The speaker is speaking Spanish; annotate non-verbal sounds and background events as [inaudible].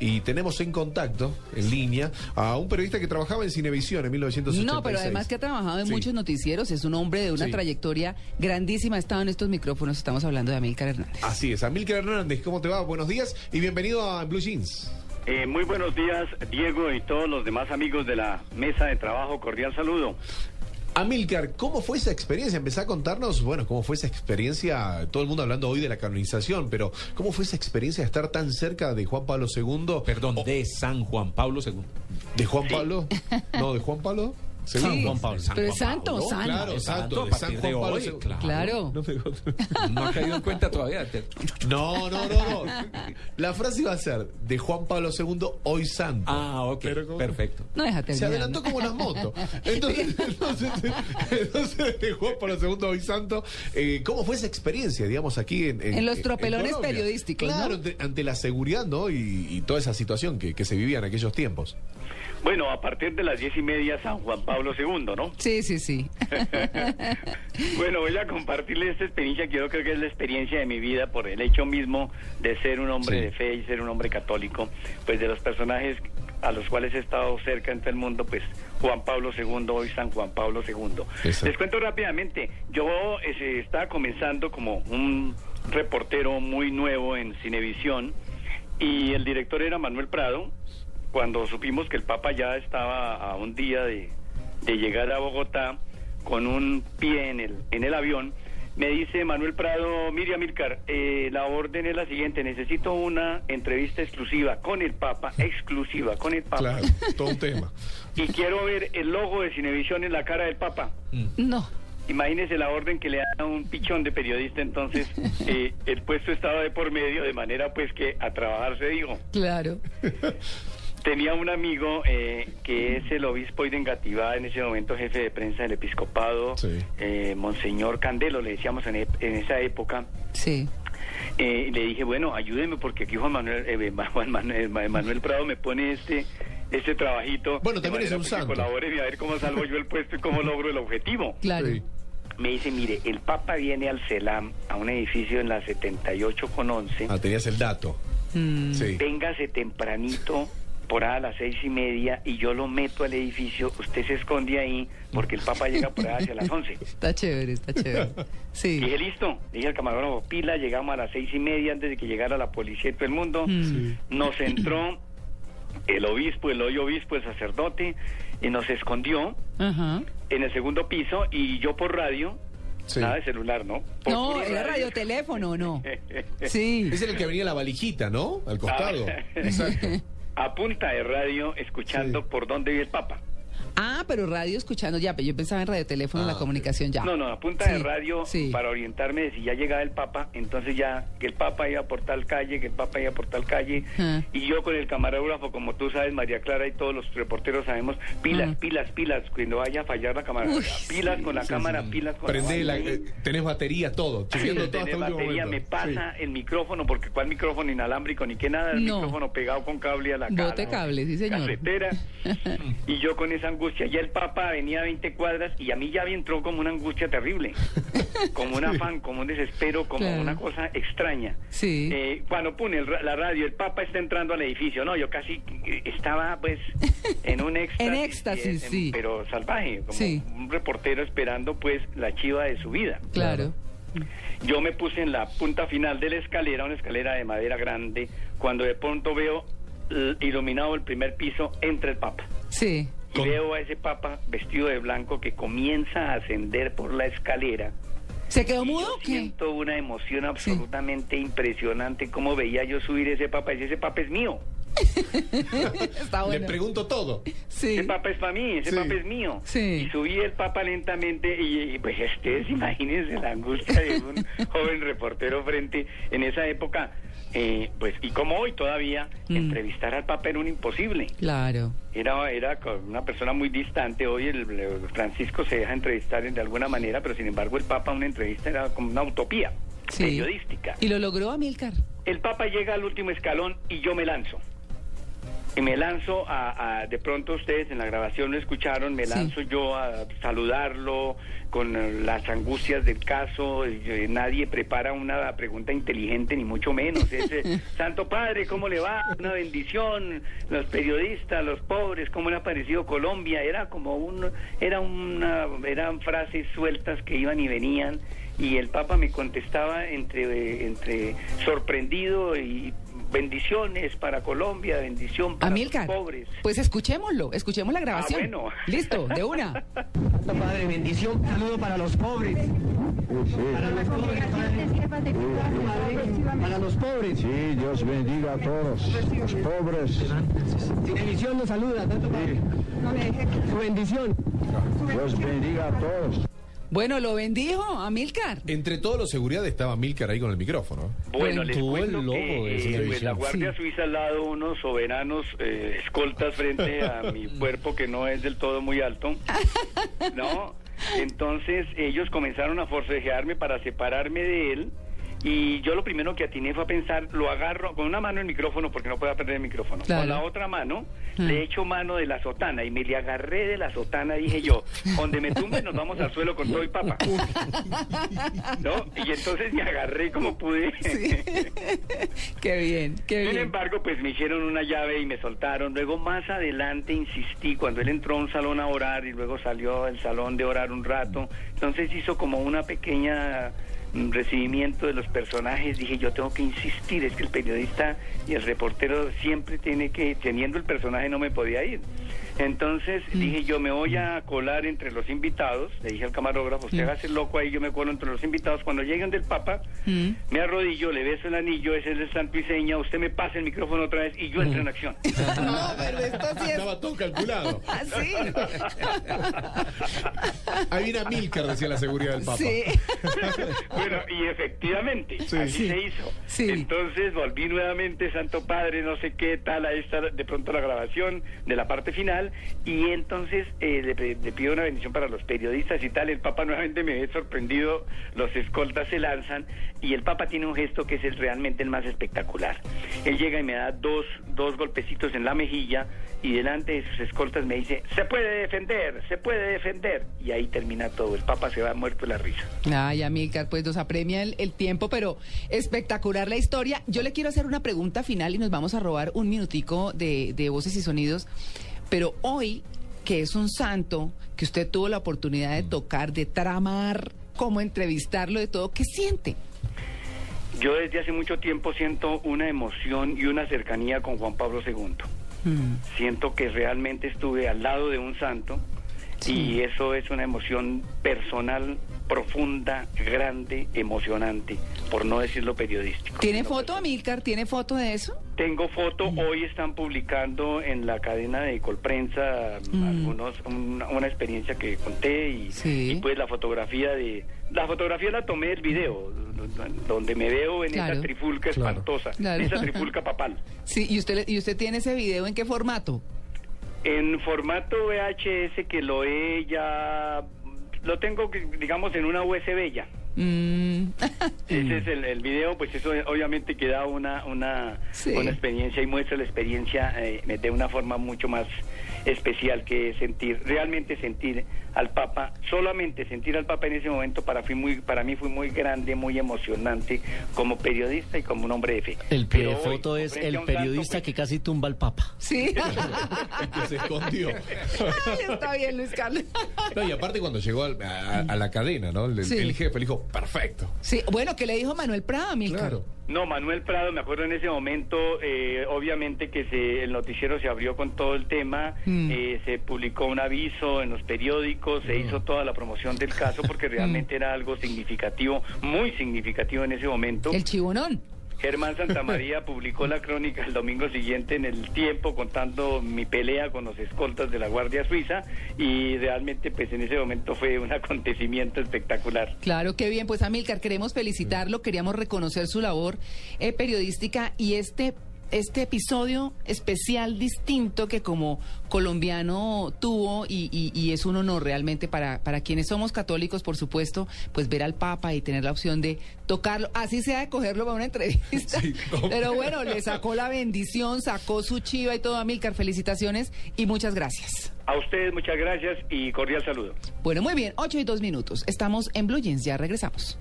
y tenemos en contacto, en línea, a un periodista que trabajaba en Cinevisión en 1986. No, pero además que ha trabajado en Sí. muchos noticieros, es un hombre de una Sí. trayectoria grandísima, ha estado en estos micrófonos, estamos hablando de Amílcar Hernández. Así es, Amílcar Hernández, ¿cómo te va? Buenos días y bienvenido a Blue Jeans. Eh, muy buenos días, Diego y todos los demás amigos de la mesa de trabajo. Cordial saludo. Amílcar, ¿cómo fue esa experiencia? Empezá a contarnos, bueno, cómo fue esa experiencia, todo el mundo hablando hoy de la canonización, pero ¿cómo fue esa experiencia de estar tan cerca de Juan Pablo II? Perdón, O- de San Juan Pablo II. ¿De Juan Pablo? [laughs] No, ¿de Juan Pablo? Sí. Juan Pablo, San pero Juan santo, Pablo, santo. Claro, Es santo, santo, San partir de Juan Pablo hoy, claro. Claro. No, me- [laughs] No ha caído en cuenta todavía. No, no, no, no. [laughs] La frase iba a ser de Juan Pablo II, hoy santo. Ah, ok, perfecto. No déjate Se adelantó como las motos. [laughs] Entonces, entonces, entonces, de Juan Pablo II, hoy santo. eh, ¿Cómo fue esa experiencia, digamos, aquí en... En los tropelones periodísticos, ¿no? Claro, ante, ante la seguridad, ¿no? Y, y toda esa situación que, que se vivía en aquellos tiempos. Bueno, a partir de las diez y media, San Juan Pablo II, ¿no? Sí, sí, sí. [laughs] Bueno, voy a compartirles esta experiencia que yo creo que es la experiencia de mi vida por el hecho mismo de ser un hombre Sí. de fe y ser un hombre católico. Pues de los personajes a los cuales he estado cerca en todo el mundo, pues Juan Pablo II, hoy San Juan Pablo II. Exacto. Les cuento rápidamente, yo eh, estaba comenzando como un reportero muy nuevo en Cinevisión y el director era Manuel Prado. Cuando supimos que el Papa ya estaba a un día de, de llegar a Bogotá con un pie en el, en el avión, me dice Manuel Prado, Miriam Milcar, eh, la orden es la siguiente, necesito una entrevista exclusiva con el Papa, exclusiva con el Papa. Claro, todo un tema. [laughs] Y quiero ver el logo de Cinevisión en la cara del Papa. No. Imagínese la orden que le da a un pichón de periodista, entonces [laughs] eh, el puesto estaba de por medio, de manera pues que a trabajar se dijo. Claro. [laughs] Tenía un amigo eh, que es el obispo de Engativá, en ese momento jefe de prensa del episcopado, Sí. eh, Monseñor Candelo, le decíamos en, en esa época. Sí. Eh, y le dije, bueno, ayúdeme porque aquí Juan Manuel, eh, Juan Manuel, Manuel Prado me pone este este trabajito. Bueno, también es un santo. colabore a ver cómo salvo yo el puesto y cómo logro el objetivo. Claro. Sí. Me dice, mire, el Papa viene al CELAM, a un edificio en la 78 con 11. Ah, tenías el dato. Mm. Sí. Véngase tempranito, por ahí a las seis y media, y yo lo meto al edificio. Usted se esconde ahí, porque el Papa llega por ahí hacia las 11. [laughs] Está chévere, está chévere. Sí. Dije, listo. Dije al camarógrafo, pila, llegamos a las seis y media antes de que llegara la policía y todo el mundo. Mm. Nos entró el obispo, el hoy obispo, el sacerdote, y nos escondió en el segundo piso, y yo por radio, Sí. nada de celular, ¿no? Por No, era radio. radioteléfono, ¿no? [laughs] Sí. Ese era el que venía la valijita, ¿no? Al costado. Ah. Exacto. [laughs] A punta de radio, escuchando Sí. por dónde vive el Papa. Ah, pero radio escuchando ya, pero yo pensaba en radioteléfono, Ah, la comunicación ya. No, no, a punta Sí, de radio sí. para orientarme de si ya llegaba el Papa, entonces ya que el Papa iba por tal calle, que el Papa iba por tal calle, Ah. y yo con el camarógrafo, como tú sabes, María Clara y todos los reporteros sabemos, pilas, Ah. pilas, pilas, cuando vaya a fallar la cámara, Uy, pilas sí, con la sí, cámara, sí. pilas con Prende la... la, eh, tenés batería, todo. Chequeando todo hasta batería, me pasa el micrófono, porque cuál micrófono inalámbrico ni qué nada, el No. micrófono pegado con cable a la cara. Bote cable, sí, señor. Casetera. [laughs] y yo con esa angustia, ya el Papa venía a 20 cuadras y a mí ya me entró como una angustia terrible, [laughs] como un afán, como un desespero, como Claro. una cosa extraña. Sí. Eh, cuando pone el la radio, el Papa está entrando al edificio, no, yo casi eh, estaba pues en un éxtasis. [laughs] En éxtasis, eh, sí. Pero salvaje, como Sí. un reportero esperando pues la chiva de su vida. Claro. Yo me puse en la punta final de la escalera, una escalera de madera grande, cuando de pronto veo iluminado el primer piso, entra el Papa. Sí. Y veo a ese Papa vestido de blanco que comienza a ascender por la escalera. ¿Se quedó mudo yo o qué? siento una emoción absolutamente impresionante. Como veía yo subir ese Papa, y ese Papa es mío. [laughs] Está Le pregunto todo. Sí. Ese Papa es para mí, ese Sí. Papa es mío. Sí. Y subí el Papa lentamente y, y, pues ustedes imagínense la angustia de un [laughs] joven reportero frente en esa época. eh, pues y como hoy todavía Mm. entrevistar al Papa era un imposible. Claro. Era, era una persona muy distante. Hoy el, el Francisco se deja entrevistar de alguna manera, pero sin embargo el Papa una entrevista era como una utopía Sí. periodística. ¿Y lo logró Amilcar? El Papa llega al último escalón y yo me lanzo. Y me lanzo a, a- de pronto ustedes en la grabación lo escucharon, me Sí. lanzo yo a saludarlo con eh, las angustias del caso, eh, nadie prepara una pregunta inteligente ni mucho menos, es eh, [laughs] Santo Padre, ¿cómo le va? Una bendición, los periodistas, los pobres, ¿cómo le ha parecido Colombia? Era como un, era una, eran frases sueltas que iban y venían y el Papa me contestaba entre, entre sorprendido y bendiciones para Colombia, bendición para Amilcar, los pobres. pues escuchémoslo, escuchemos la grabación. bueno. Listo, de una. Santo [laughs] Padre, bendición, saludo para los pobres. Para los pobres, Padre. Para los pobres. Sí, Dios bendiga a todos los pobres. Bendición nos saluda, Santo Padre. Su bendición. Dios bendiga a todos. Bueno, lo bendijo, Amilcar. Entre todos los seguridad estaba Milcar ahí con el micrófono. Bueno, les Tuvo el cuento que eh, pues, la Guardia Sí. Suiza al lado unos soberanos eh, escoltas frente a [laughs] mi cuerpo que no es del todo muy alto, ¿no? [laughs] Entonces ellos comenzaron a forcejearme para separarme de él y yo lo primero que atiné fue a pensar, lo agarro con una mano el micrófono porque no puedo perder el micrófono, Claro. con la otra mano Mm. le echo mano de la sotana y me le agarré de la sotana dije yo, donde me tumbe nos vamos al suelo con todo y papa. [laughs] ¿No? Y entonces me agarré como pude. Sí. [laughs] qué bien, qué Sin bien. embargo, pues me hicieron una llave y me soltaron. Luego más adelante insistí cuando él entró a un salón a orar y luego salió del salón de orar un rato. Entonces hizo como una pequeña recibimiento de los personajes. Dije, yo tengo que insistir, es que el periodista y el reportero siempre tiene que, teniendo el personaje no me podía ir. Entonces dije, yo me voy a colar entre los invitados. Le dije al camarógrafo, usted hágase el loco ahí, yo me colo entre los invitados. Cuando lleguen del Papa, Mm. me arrodillo, le beso el anillo, ese es el santo y seña, usted me pasa el micrófono otra vez y yo entro en acción. [laughs] No, pero esto sí es Estaba todo calculado. así. Ahí viene Milcar, decía la seguridad del Papa. Sí. [laughs] bueno, y efectivamente, así Sí. se hizo. Sí. Entonces volví nuevamente, Santo Padre, no sé qué tal, ahí está de pronto la grabación de la parte final, y entonces eh, le, pido una bendición para los periodistas y tal, el Papa nuevamente me ve sorprendido, los escoltas se lanzan, y el Papa tiene un gesto que es el, realmente el más espectacular. Él llega y me da dos, dos golpecitos en la mejilla, y delante de sus escoltas me dice, se puede defender, se puede defender, y ahí termina todo, el Papa se va muerto de la risa. Ay, Amilcar, pues nos apremia el, tiempo, pero espectacular la historia. Yo le quiero hacer una pregunta final y nos vamos a robar un minutico de voces y sonidos. Pero hoy, que es un santo, que usted tuvo la oportunidad de tocar, de tramar, cómo entrevistarlo, de todo, ¿qué siente? Yo desde hace mucho tiempo siento una emoción y una cercanía con Juan Pablo II. Mm, Siento que realmente estuve al lado de un santo Sí. y eso es una emoción personal, profunda, grande, emocionante, por no decirlo periodístico. ¿Tiene foto, personal. Amilcar? ¿Tiene foto de eso? Tengo foto, hoy están publicando en la cadena de Colprensa Mm. algunos una, una experiencia que conté y, Sí. y pues la fotografía de la fotografía la tomé del video donde me veo en Claro. esa trifulca Claro. espantosa, Claro. esa trifulca papal. [laughs] Sí, ¿y usted, ¿y usted tiene ese video en qué formato? En formato VHS que lo he ya lo tengo digamos en una USB ya. Mm, [laughs] Ese es el, el video, pues eso obviamente que da una, una, Sí. una experiencia y muestra la experiencia eh, de una forma mucho más especial que sentir, realmente sentir al Papa, solamente sentir al Papa en ese momento para, fui muy, para mí fue muy grande, muy emocionante como periodista y como un hombre de fe. El pie de hoy, foto es el santo, periodista que casi tumba al Papa. sí. [laughs] que se escondió. [laughs] Ay, está bien, Luis Carlos. [laughs] No, y aparte cuando llegó al- a, a la cadena, ¿no? El, Sí. el jefe le dijo, perfecto. Sí, bueno, ¿qué le dijo Manuel Prada? Claro. No, Manuel Prado, me acuerdo en ese momento, eh, obviamente que se, el noticiero se abrió con todo el tema, Mm. eh, se publicó un aviso en los periódicos, se hizo toda la promoción del caso porque realmente era algo significativo, muy significativo en ese momento. El chibonón. Germán Santamaría [laughs] publicó la crónica el domingo siguiente en el tiempo contando mi pelea con los escoltas de la Guardia Suiza y realmente pues en ese momento fue un [laughs] acontecimiento espectacular. Claro, qué bien. Pues Amilcar, queremos felicitarlo, queríamos reconocer su labor eh, periodística y este este episodio especial distinto que como colombiano tuvo y, y- y es un honor realmente para, para quienes somos católicos, por supuesto, pues ver al Papa y tener la opción de tocarlo, así sea de cogerlo para una entrevista. [laughs] Pero bueno, le sacó la bendición, sacó su chiva y todo, Amílcar, felicitaciones y muchas gracias. A ustedes muchas gracias y cordial saludo. Bueno, muy bien, ocho y dos minutos. Estamos en Blue Jeans, ya regresamos.